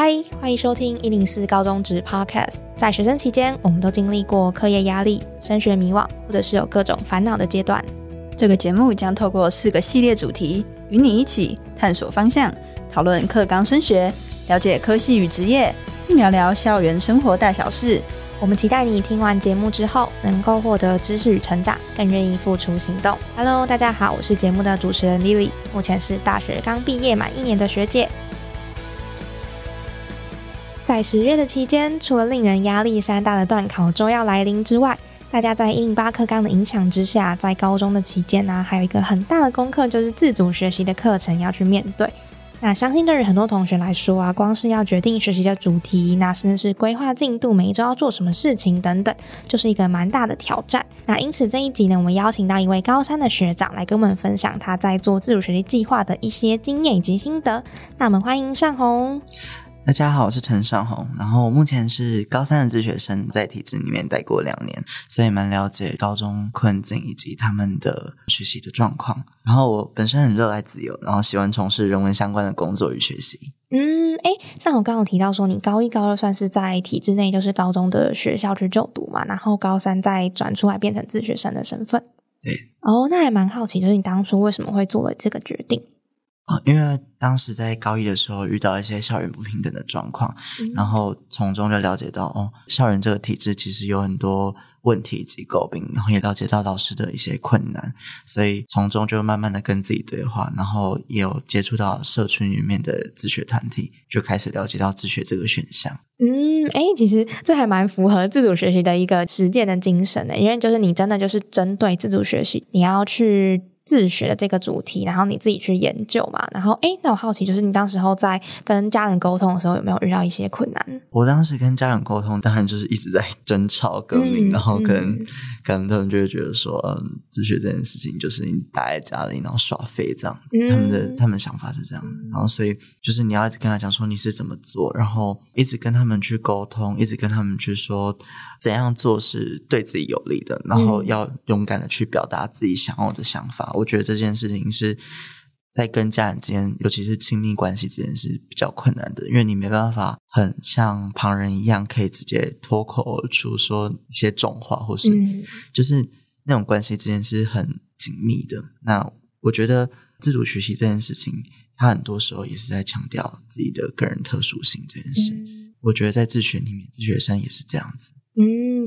嗨，欢迎收听一零四高中职 Podcast。在学生期间，我们都经历过课业压力、升学迷惘，或者是有各种烦恼的阶段。这个节目将透过四个系列主题，与你一起探索方向，讨论课纲升学，了解科系与职业，并聊聊校园生活大小事。我们期待你听完节目之后，能够获得知识与成长，更愿意付出行动。Hello，大家好，我是节目的主持人 Lily，目前是大学刚毕业满一年的学姐。在十月的期间，除了令人压力山大的段考周要来临之外，大家在一零八课纲的影响之下，在高中的期间呢，还有一个很大的功课，就是自主学习的课程要去面对。那相信对于很多同学来说啊，光是要决定学习的主题，那甚至是规划进度，每一周要做什么事情等等，就是一个蛮大的挑战。那因此这一集呢，我们邀请到一位高三的学长来跟我们分享他在做自主学习计划的一些经验以及心得。那我们欢迎尚红。大家好，我是陈尚红，然后我目前是高三的自学生，在体制里面待过两年，所以蛮了解高中困境以及他们的学习的状况。然后我本身很热爱自由，然后喜欢从事人文相关的工作与学习。嗯，哎，像我刚刚提到说，你高一高二算是在体制内，就是高中的学校去就读嘛，然后高三再转出来变成自学生的身份。对，哦，那还蛮好奇，就是你当初为什么会做了这个决定？啊，因为当时在高一的时候遇到一些校园不平等的状况，然后从中就了解到，哦，校园这个体制其实有很多问题及诟病，然后也了解到老师的一些困难，所以从中就慢慢的跟自己对话，然后也有接触到社群里面的自学团体，就开始了解到自学这个选项。嗯，哎，其实这还蛮符合自主学习的一个实践的精神的，因为就是你真的就是针对自主学习，你要去。自学的这个主题，然后你自己去研究嘛。然后，哎，那我好奇，就是你当时候在跟家人沟通的时候，有没有遇到一些困难？我当时跟家人沟通，当然就是一直在 争吵、革命，然后跟可能他们就会觉得说，嗯，自学这件事情就是你待在家里，然后耍废这样子。他们的他们想法是这样，然后所以就是你要一直跟他讲说你是怎么做，然后一直跟他们去沟通，一直跟他们去说怎样做是对自己有利的，然后要勇敢的去表达自己想要的想法。我觉得这件事情是在跟家人之间，尤其是亲密关系之间是比较困难的，因为你没办法很像旁人一样，可以直接脱口而出说一些重话，或是就是那种关系之间是很紧密的。那我觉得自主学习这件事情，它很多时候也是在强调自己的个人特殊性这件事。我觉得在自学里面，自学生也是这样子。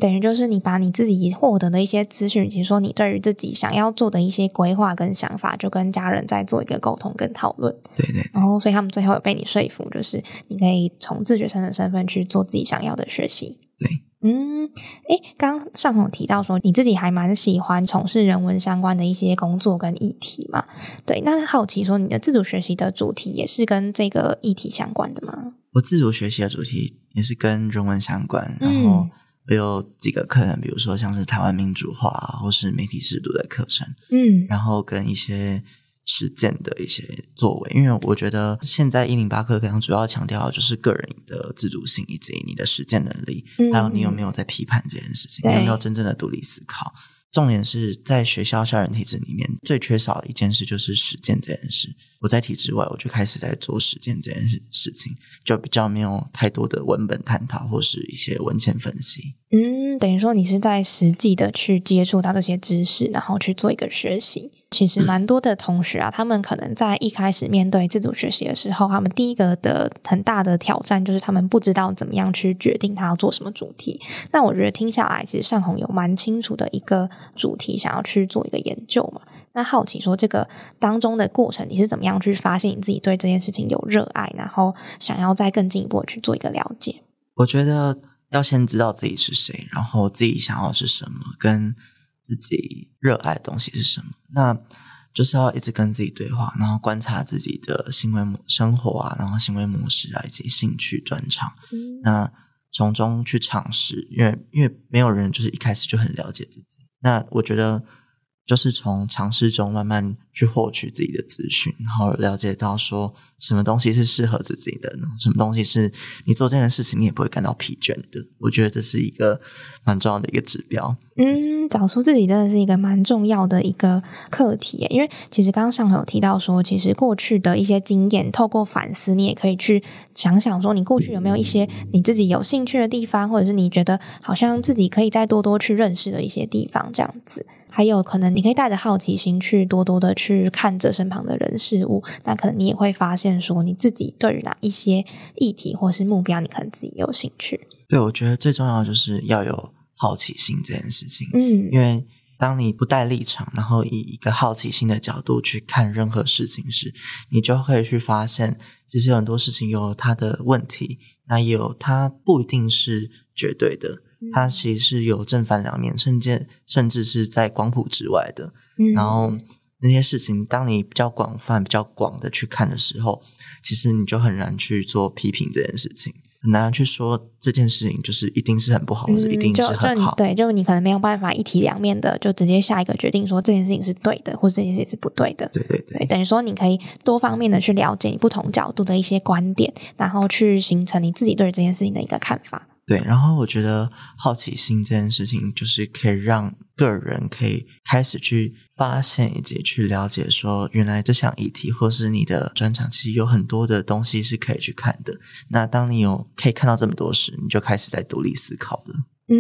嗯，等于就是你把你自己获得的一些资讯，以及说你对于自己想要做的一些规划跟想法，就跟家人在做一个沟通跟讨论。对对。然后，所以他们最后有被你说服，就是你可以从自学生的身份去做自己想要的学习。对。嗯，哎，刚刚上头提到说你自己还蛮喜欢从事人文相关的一些工作跟议题嘛？对，那好奇说你的自主学习的主题也是跟这个议题相关的吗？我自主学习的主题也是跟人文相关，然后。有几个课程，比如说像是台湾民主化或是媒体制度的课程，嗯，然后跟一些实践的一些作为，因为我觉得现在一零八课可能主要强调的就是个人的自主性以及你的实践能力，还有你有没有在批判这件事情，你有没有真正的独立思考。重点是在学校校园体制里面最缺少的一件事就是实践这件事。我在体制外，我就开始在做实践这件事事情，就比较没有太多的文本探讨或是一些文献分析。嗯，等于说你是在实际的去接触到这些知识，然后去做一个学习。其实蛮多的同学啊，他们可能在一开始面对自主学习的时候，他们第一个的很大的挑战就是他们不知道怎么样去决定他要做什么主题。那我觉得听下来，其实尚红有蛮清楚的一个主题，想要去做一个研究嘛。那好奇说，这个当中的过程，你是怎么样去发现你自己对这件事情有热爱，然后想要再更进一步去做一个了解？我觉得要先知道自己是谁，然后自己想要是什么，跟自己热爱的东西是什么。那就是要一直跟自己对话，然后观察自己的行为模生活啊，然后行为模式啊，以及兴趣专长。那从中去尝试，因为因为没有人就是一开始就很了解自己。那我觉得就是从尝试中慢慢去获取自己的资讯，然后了解到说什么东西是适合自己的，什么东西是你做这件事情你也不会感到疲倦的。我觉得这是一个蛮重要的一个指标。嗯。找出自己真的是一个蛮重要的一个课题，因为其实刚刚上头有提到说，其实过去的一些经验，透过反思，你也可以去想想说，你过去有没有一些你自己有兴趣的地方，或者是你觉得好像自己可以再多多去认识的一些地方，这样子。还有可能你可以带着好奇心去多多的去看着身旁的人事物，那可能你也会发现说，你自己对于哪一些议题或是目标，你可能自己有兴趣。对，我觉得最重要就是要有。好奇心这件事情，嗯，因为当你不带立场，然后以一个好奇心的角度去看任何事情时，你就会去发现，其实有很多事情有它的问题，那也有它不一定是绝对的，它其实是有正反两面，甚至甚至是在光谱之外的。然后那些事情，当你比较广泛、比较广的去看的时候，其实你就很难去做批评这件事情。很难去说这件事情就是一定是很不好，或者一定是很好。对，就你可能没有办法一体两面的，就直接下一个决定说这件事情是对的，或者这件事情是不对的。对对对，等于说你可以多方面的去了解你不同角度的一些观点，然后去形成你自己对这件事情的一个看法。对，然后我觉得好奇心这件事情，就是可以让个人可以开始去发现以及去了解，说原来这项议题或是你的专长，其实有很多的东西是可以去看的。那当你有可以看到这么多时，你就开始在独立思考了。嗯，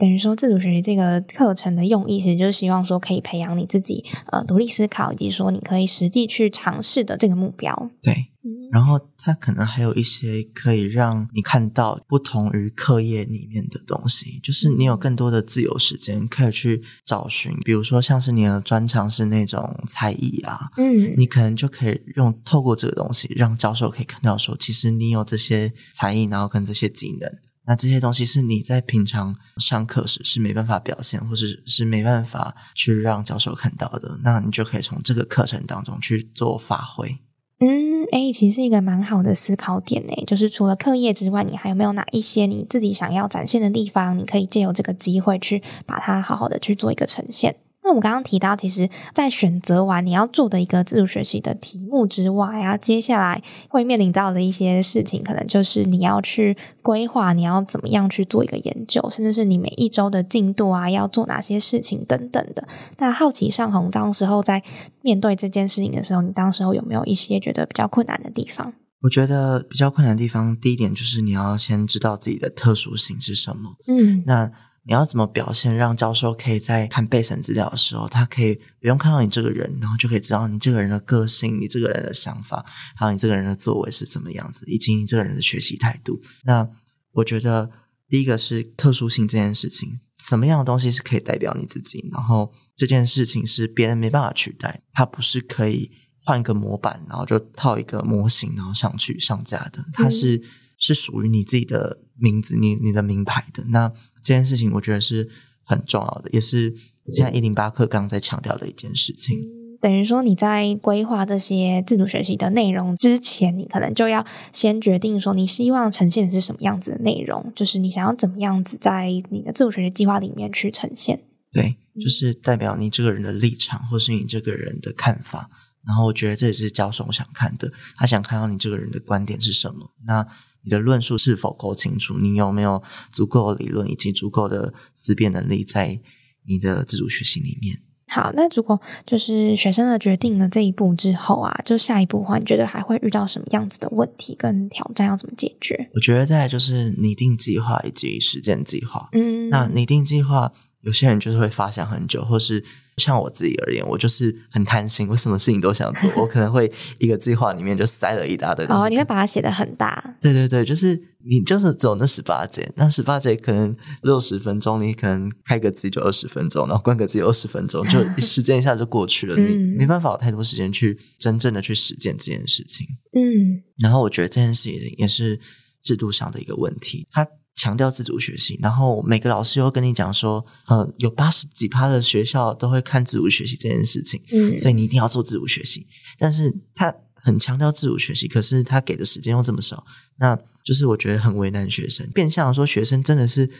等于说自主学习这个课程的用意，其实就是希望说可以培养你自己呃独立思考，以及说你可以实际去尝试的这个目标。对。然后它可能还有一些可以让你看到不同于课业里面的东西，就是你有更多的自由时间可以去找寻，比如说像是你的专长是那种才艺啊，嗯，你可能就可以用透过这个东西，让教授可以看到说，其实你有这些才艺，然后跟这些技能，那这些东西是你在平常上课时是没办法表现，或者是没办法去让教授看到的，那你就可以从这个课程当中去做发挥。嗯，哎，其实是一个蛮好的思考点呢。就是除了课业之外，你还有没有哪一些你自己想要展现的地方？你可以借由这个机会去把它好好的去做一个呈现。那我们刚刚提到，其实，在选择完你要做的一个自主学习的题目之外啊，接下来会面临到的一些事情，可能就是你要去规划，你要怎么样去做一个研究，甚至是你每一周的进度啊，要做哪些事情等等的。那好奇上红当时候在面对这件事情的时候，你当时候有没有一些觉得比较困难的地方？我觉得比较困难的地方，第一点就是你要先知道自己的特殊性是什么。嗯，那。你要怎么表现，让教授可以在看备审资料的时候，他可以不用看到你这个人，然后就可以知道你这个人的个性、你这个人的想法，还有你这个人的作为是怎么样子，以及你这个人的学习态度。那我觉得第一个是特殊性这件事情，什么样的东西是可以代表你自己？然后这件事情是别人没办法取代，它不是可以换一个模板，然后就套一个模型，然后上去上架的，它是是属于你自己的名字，你你的名牌的那。这件事情我觉得是很重要的，也是现在一零八课刚在强调的一件事情。等于说你在规划这些自主学习的内容之前，你可能就要先决定说你希望呈现的是什么样子的内容，就是你想要怎么样子在你的自主学习计划里面去呈现。对，就是代表你这个人的立场，或是你这个人的看法。然后我觉得这也是教授想看的，他想看到你这个人的观点是什么。那你的论述是否够清楚？你有没有足够的理论以及足够的思辨能力在你的自主学习里面？好，那如果就是学生的决定了这一步之后啊，就下一步的话，你觉得还会遇到什么样子的问题跟挑战？要怎么解决？我觉得再就是拟定计划以及实践计划。嗯，那拟定计划，有些人就是会发想很久，或是。像我自己而言，我就是很贪心，我什么事情都想做。我可能会一个计划里面就塞了一大堆。哦，你会把它写的很大。对对对，就是你就是走那十八节，那十八节可能六十分钟，你可能开个机就二十分钟，然后关个机二十分钟，就 时间一下就过去了。你没办法有太多时间去真正的去实践这件事情。嗯，然后我觉得这件事情也是制度上的一个问题。它强调自主学习，然后每个老师又跟你讲说，呃，有八十几趴的学校都会看自主学习这件事情，嗯，所以你一定要做自主学习。但是他很强调自主学习，可是他给的时间又这么少，那就是我觉得很为难学生。变相说，学生真的是。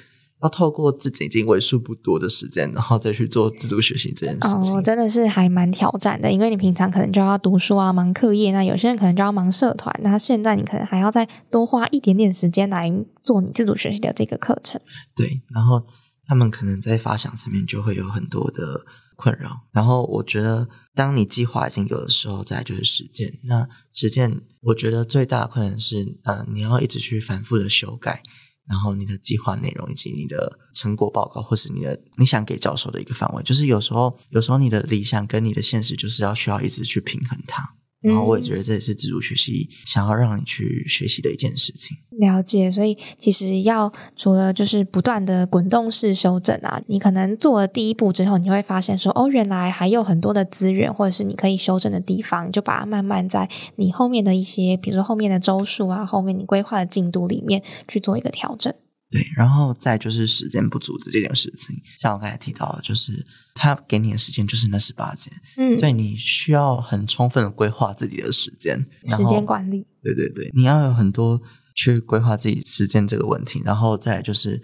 要透过自己已经为数不多的时间，然后再去做自主学习这件事情，哦，真的是还蛮挑战的。因为你平常可能就要读书啊，忙课业；那有些人可能就要忙社团。那现在你可能还要再多花一点点时间来做你自主学习的这个课程。对，然后他们可能在发想层面就会有很多的困扰。然后我觉得，当你计划已经有的时候，再就是实践。那实践，我觉得最大的困难是，呃，你要一直去反复的修改。然后你的计划内容以及你的成果报告，或是你的你想给教授的一个范围，就是有时候有时候你的理想跟你的现实，就是要需要一直去平衡它。然后我也觉得这也是自主学习想要让你去学习的一件事情。了解，所以其实要除了就是不断的滚动式修正啊，你可能做了第一步之后，你会发现说，哦，原来还有很多的资源，或者是你可以修正的地方，就把它慢慢在你后面的一些，比如说后面的周数啊，后面你规划的进度里面去做一个调整。对，然后再就是时间不足这件事情，像我刚才提到的，就是他给你的时间就是那十八天，嗯，所以你需要很充分的规划自己的时间，时间管理，对对对，你要有很多去规划自己时间这个问题，然后再就是，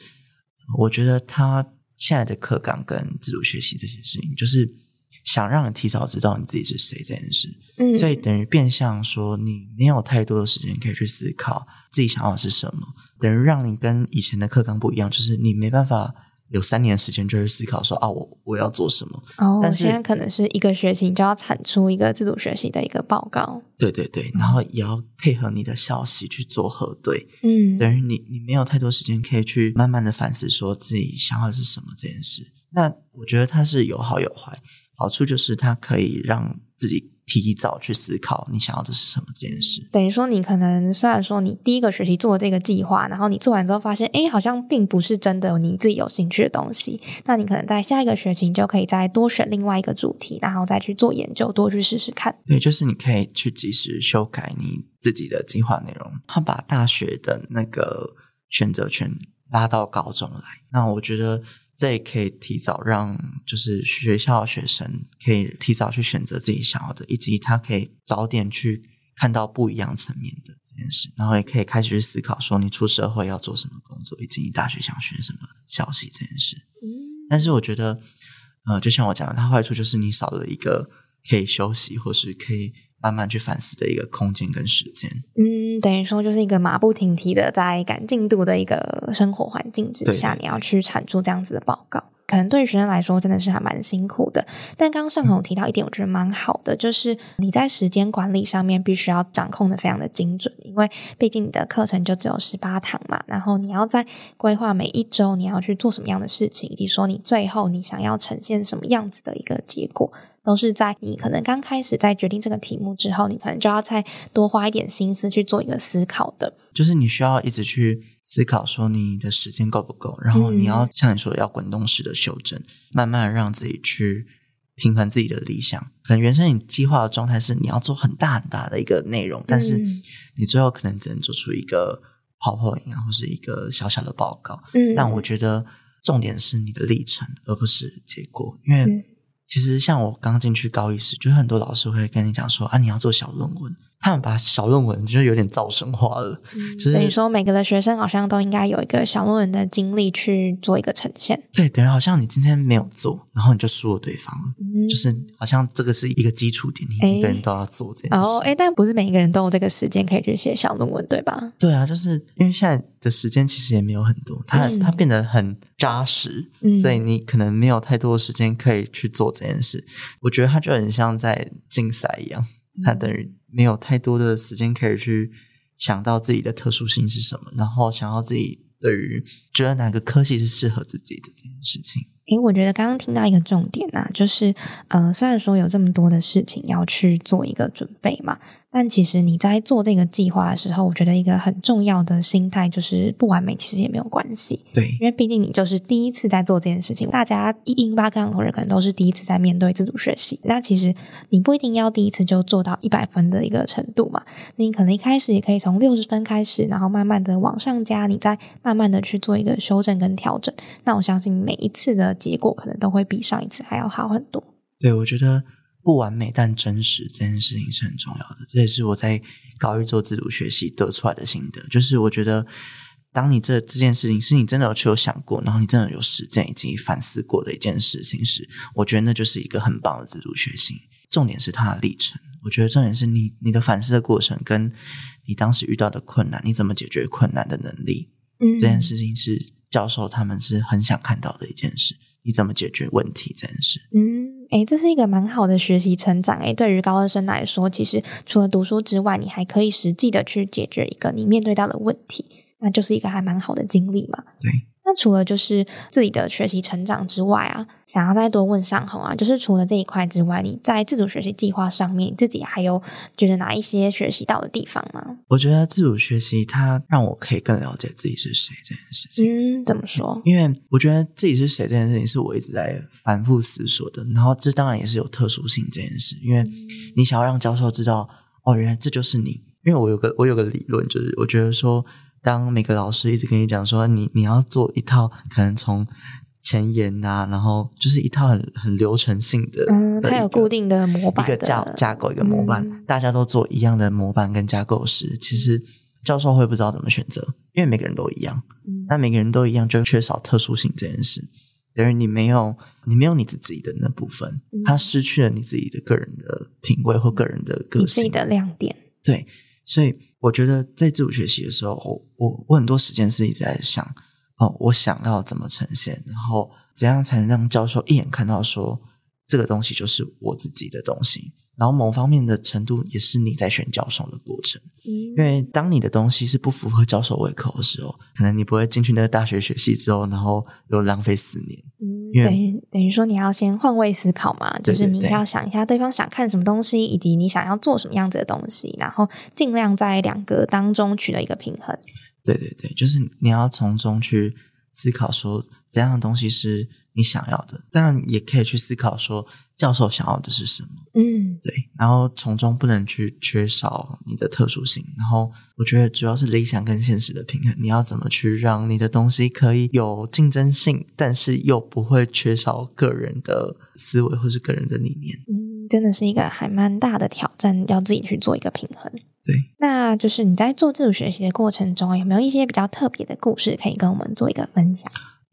我觉得他现在的课纲跟自主学习这些事情，就是想让你提早知道你自己是谁这件事，嗯，所以等于变相说，你没有太多的时间可以去思考自己想要的是什么。等于让你跟以前的课纲不一样，就是你没办法有三年时间就去思考说啊，我我要做什么。哦，但现在可能是一个学期你就要产出一个自主学习的一个报告。对对对，然后也要配合你的消息去做核对。嗯，等于你你没有太多时间可以去慢慢的反思说自己想要的是什么这件事。那我觉得它是有好有坏，好处就是它可以让自己。提早去思考你想要的是什么这件事，等于说你可能虽然说你第一个学期做这个计划，然后你做完之后发现，哎，好像并不是真的你自己有兴趣的东西，那你可能在下一个学期你就可以再多选另外一个主题，然后再去做研究，多去试试看。对，就是你可以去及时修改你自己的计划内容，他把大学的那个选择权拉到高中来，那我觉得。这也可以提早让，就是学校学生可以提早去选择自己想要的，以及他可以早点去看到不一样层面的这件事，然后也可以开始去思考说，你出社会要做什么工作，以及你大学想学什么消息这件事。嗯，但是我觉得，呃，就像我讲的，它坏处就是你少了一个可以休息或是可以慢慢去反思的一个空间跟时间。嗯。等于说，就是一个马不停蹄的在赶进度的一个生活环境之下，你要去产出这样子的报告，可能对于学生来说真的是还蛮辛苦的。但刚刚上头提到一点，我觉得蛮好的，就是你在时间管理上面必须要掌控的非常的精准，因为毕竟你的课程就只有十八堂嘛，然后你要在规划每一周你要去做什么样的事情，以及说你最后你想要呈现什么样子的一个结果。都是在你可能刚开始在决定这个题目之后，你可能就要再多花一点心思去做一个思考的。就是你需要一直去思考，说你的时间够不够，然后你要像你说的要滚动式的修正，慢慢让自己去平衡自己的理想。可能原生你计划的状态是你要做很大很大的一个内容，但是你最后可能只能做出一个泡泡影啊，或是一个小小的报告。嗯，但我觉得重点是你的历程，而不是结果，因为。其实像我刚进去高一时，就很多老师会跟你讲说啊，你要做小论文。他们把小论文就是有点造神化了，就是等于说每个的学生好像都应该有一个小论文的经历去做一个呈现。对，等于好像你今天没有做，然后你就输了对方，就是好像这个是一个基础点，你每个人都要做这件事。哦，哎，但不是每一个人都有这个时间可以去写小论文，对吧？对啊，就是因为现在的时间其实也没有很多，它它变得很扎实，所以你可能没有太多时间可以去做这件事。我觉得它就很像在竞赛一样，它等于。没有太多的时间可以去想到自己的特殊性是什么，然后想要自己对于觉得哪个科系是适合自己的这件事情。诶，我觉得刚刚听到一个重点啊，就是呃，虽然说有这么多的事情要去做一个准备嘛。但其实你在做这个计划的时候，我觉得一个很重要的心态就是不完美，其实也没有关系。对，因为毕竟你就是第一次在做这件事情，大家一英八课堂同学可能都是第一次在面对自主学习。那其实你不一定要第一次就做到一百分的一个程度嘛，你可能一开始也可以从六十分开始，然后慢慢的往上加，你再慢慢的去做一个修正跟调整。那我相信每一次的结果可能都会比上一次还要好很多。对，我觉得。不完美但真实这件事情是很重要的，这也是我在高一做自主学习得出来的心得。就是我觉得，当你这这件事情是你真的有去有想过，然后你真的有实践以及反思过的一件事情时，我觉得那就是一个很棒的自主学习。重点是它的历程，我觉得重点是你你的反思的过程，跟你当时遇到的困难，你怎么解决困难的能力，嗯，这件事情是教授他们是很想看到的一件事。你怎么解决问题这件事？嗯，诶，这是一个蛮好的学习成长。诶，对于高二生来说，其实除了读书之外，你还可以实际的去解决一个你面对到的问题，那就是一个还蛮好的经历嘛。对。那除了就是自己的学习成长之外啊，想要再多问上红啊，就是除了这一块之外，你在自主学习计划上面，自己还有觉得哪一些学习到的地方吗？我觉得自主学习它让我可以更了解自己是谁这件事情。嗯，怎么说？因为我觉得自己是谁这件事情是我一直在反复思索的。然后这当然也是有特殊性这件事，因为你想要让教授知道，哦，原来这就是你。因为我有个我有个理论，就是我觉得说。当每个老师一直跟你讲说，你你要做一套可能从前言啊，然后就是一套很很流程性的，嗯，它有固定的模板，一个架架构，一个模板，大家都做一样的模板跟架构时，其实教授会不知道怎么选择，因为每个人都一样，那每个人都一样就缺少特殊性这件事，等于你没有你没有你自己的那部分，他失去了你自己的个人的品味或个人的个性。的亮点，对，所以。我觉得在自主学习的时候，我我我很多时间是一直在想，哦，我想要怎么呈现，然后怎样才能让教授一眼看到说这个东西就是我自己的东西。然后某方面的程度也是你在选教授的过程，因为当你的东西是不符合教授胃口的时候，可能你不会进去那个大学学习之后，然后又浪费四年。嗯，等于等于说你要先换位思考嘛，就是你要想一下对方想看什么东西，以及你想要做什么样子的东西，然后尽量在两个当中取得一个平衡。对对对，就是你要从中去思考说怎样的东西是你想要的，当然也可以去思考说。教授想要的是什么？嗯，对，然后从中不能去缺少你的特殊性。然后我觉得主要是理想跟现实的平衡。你要怎么去让你的东西可以有竞争性，但是又不会缺少个人的思维或是个人的理念？嗯，真的是一个还蛮大的挑战，要自己去做一个平衡。对，那就是你在做自主学习的过程中，有没有一些比较特别的故事可以跟我们做一个分享？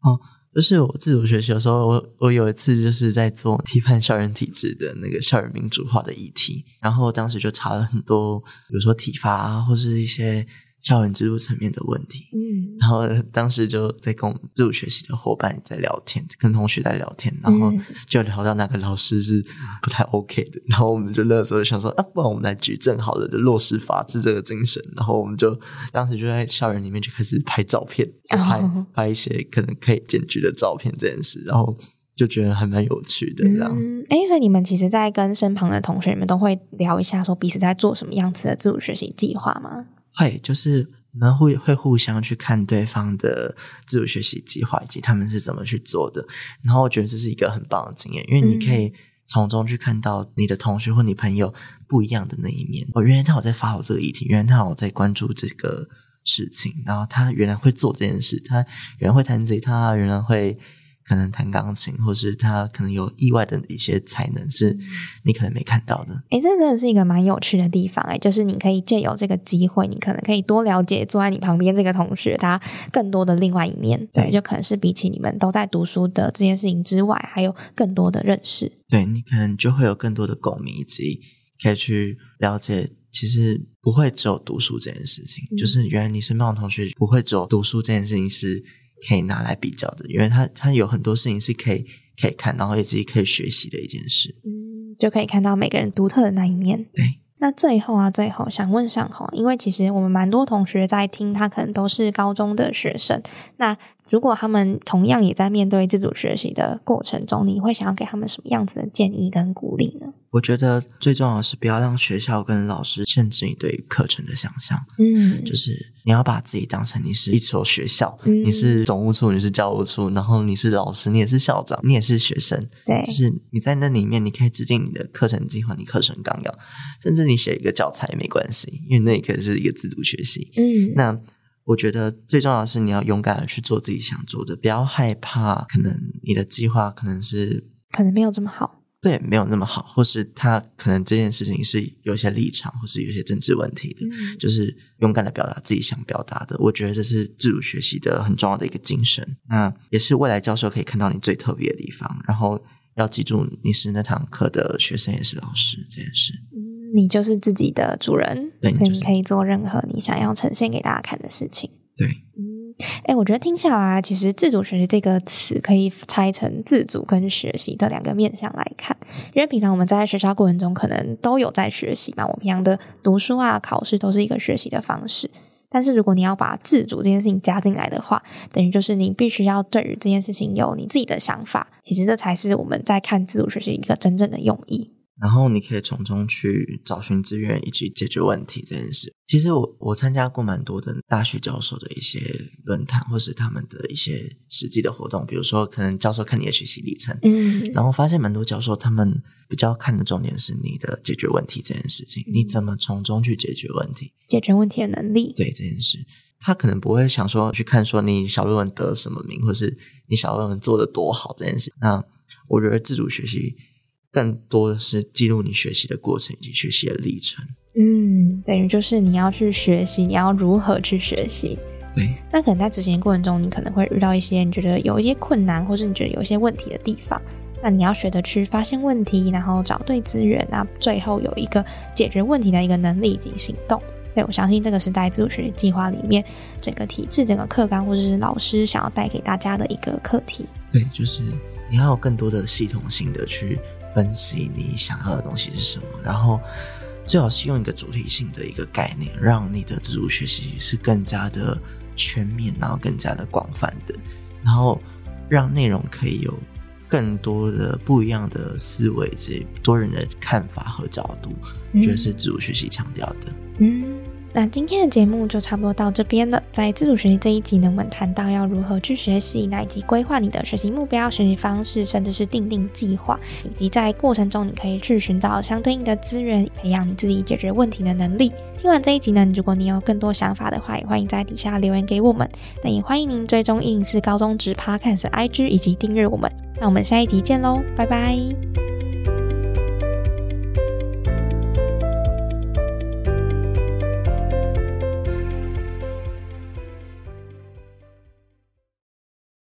哦。就是我自主学习的时候，我我有一次就是在做批判校园体制的那个校园民主化的议题，然后当时就查了很多，比如说体罚啊，或是一些。校园制度层面的问题，嗯，然后当时就在跟我们自主学习的伙伴在聊天，跟同学在聊天，然后就聊到那个老师是不太 OK 的，然后我们就那时候就想说，啊，不然我们来举证好了，就落实法治这个精神，然后我们就当时就在校园里面就开始拍照片，拍拍一些可能可以检举的照片这件事，然后就觉得还蛮有趣的这样。哎，所以你们其实，在跟身旁的同学，你们都会聊一下，说彼此在做什么样子的自主学习计划吗？会，就是我们会会互相去看对方的自主学习计划，以及他们是怎么去做的。然后我觉得这是一个很棒的经验，因为你可以从中去看到你的同学或你朋友不一样的那一面。哦，原来他有在发我这个议题，原来他有在关注这个事情，然后他原来会做这件事，他原来会弹吉他，原来会。可能弹钢琴，或是他可能有意外的一些才能，是你可能没看到的。哎，这真的是一个蛮有趣的地方哎，就是你可以借由这个机会，你可能可以多了解坐在你旁边这个同学他更多的另外一面。对，就可能是比起你们都在读书的这件事情之外，还有更多的认识。对你可能就会有更多的共鸣，以及可以去了解，其实不会只有读书这件事情，就是原来你身边的同学不会只有读书这件事情是。可以拿来比较的，因为他他有很多事情是可以可以看，然后也自己可以学习的一件事。嗯，就可以看到每个人独特的那一面。对，那最后啊，最后想问上红，因为其实我们蛮多同学在听，他可能都是高中的学生。那如果他们同样也在面对自主学习的过程中，你会想要给他们什么样子的建议跟鼓励呢？我觉得最重要的是不要让学校跟老师限制你对课程的想象。嗯，就是你要把自己当成你是一所学校，你是总务处，你是教务处，然后你是老师，你也是校长，你也是学生。对，就是你在那里面，你可以制定你的课程计划、你课程纲要，甚至你写一个教材也没关系，因为那也可以是一个自主学习。嗯，那我觉得最重要的是你要勇敢的去做自己想做的，不要害怕，可能你的计划可能是可能没有这么好。对，没有那么好，或是他可能这件事情是有些立场，或是有些政治问题的，就是勇敢的表达自己想表达的。我觉得这是自主学习的很重要的一个精神，那也是未来教授可以看到你最特别的地方。然后要记住，你是那堂课的学生，也是老师这件事。嗯，你就是自己的主人，对所以你可以做任何你想要呈现给大家看的事情。对。嗯。哎，我觉得听下来，其实自主学习这个词可以拆成自主跟学习的两个面向来看。因为平常我们在学校过程中，可能都有在学习嘛，我们平常的读书啊、考试都是一个学习的方式。但是如果你要把自主这件事情加进来的话，等于就是你必须要对于这件事情有你自己的想法。其实这才是我们在看自主学习一个真正的用意。然后你可以从中去找寻资源以及解决问题这件事。其实我我参加过蛮多的大学教授的一些论坛，或是他们的一些实际的活动。比如说，可能教授看你的学习历程，嗯，然后发现蛮多教授他们比较看的重点是你的解决问题这件事情，你怎么从中去解决问题，解决问题的能力。对这件事，他可能不会想说去看说你小论文得什么名，或是你小论文做的多好这件事。那我觉得自主学习。更多的是记录你学习的过程以及学习的历程。嗯，等于就是你要去学习，你要如何去学习。对，那可能在执行过程中，你可能会遇到一些你觉得有一些困难，或是你觉得有一些问题的地方。那你要学的去发现问题，然后找对资源，那最后有一个解决问题的一个能力以及行动。对我相信这个是在自主学习计划里面整个体制、整个课纲或者是老师想要带给大家的一个课题。对，就是你要有更多的系统性的去。分析你想要的东西是什么，然后最好是用一个主题性的一个概念，让你的自主学习是更加的全面，然后更加的广泛的，然后让内容可以有更多的不一样的思维，及多人的看法和角度，我觉得是自主学习强调的。那今天的节目就差不多到这边了。在自主学习这一集呢，我们谈到要如何去学习，以及规划你的学习目标、学习方式，甚至是定定计划，以及在过程中你可以去寻找相对应的资源，培养你自己解决问题的能力。听完这一集呢，如果你有更多想法的话，也欢迎在底下留言给我们。那也欢迎您追踪一零四高中职 Podcast IG 以及订阅我们。那我们下一集见喽，拜拜。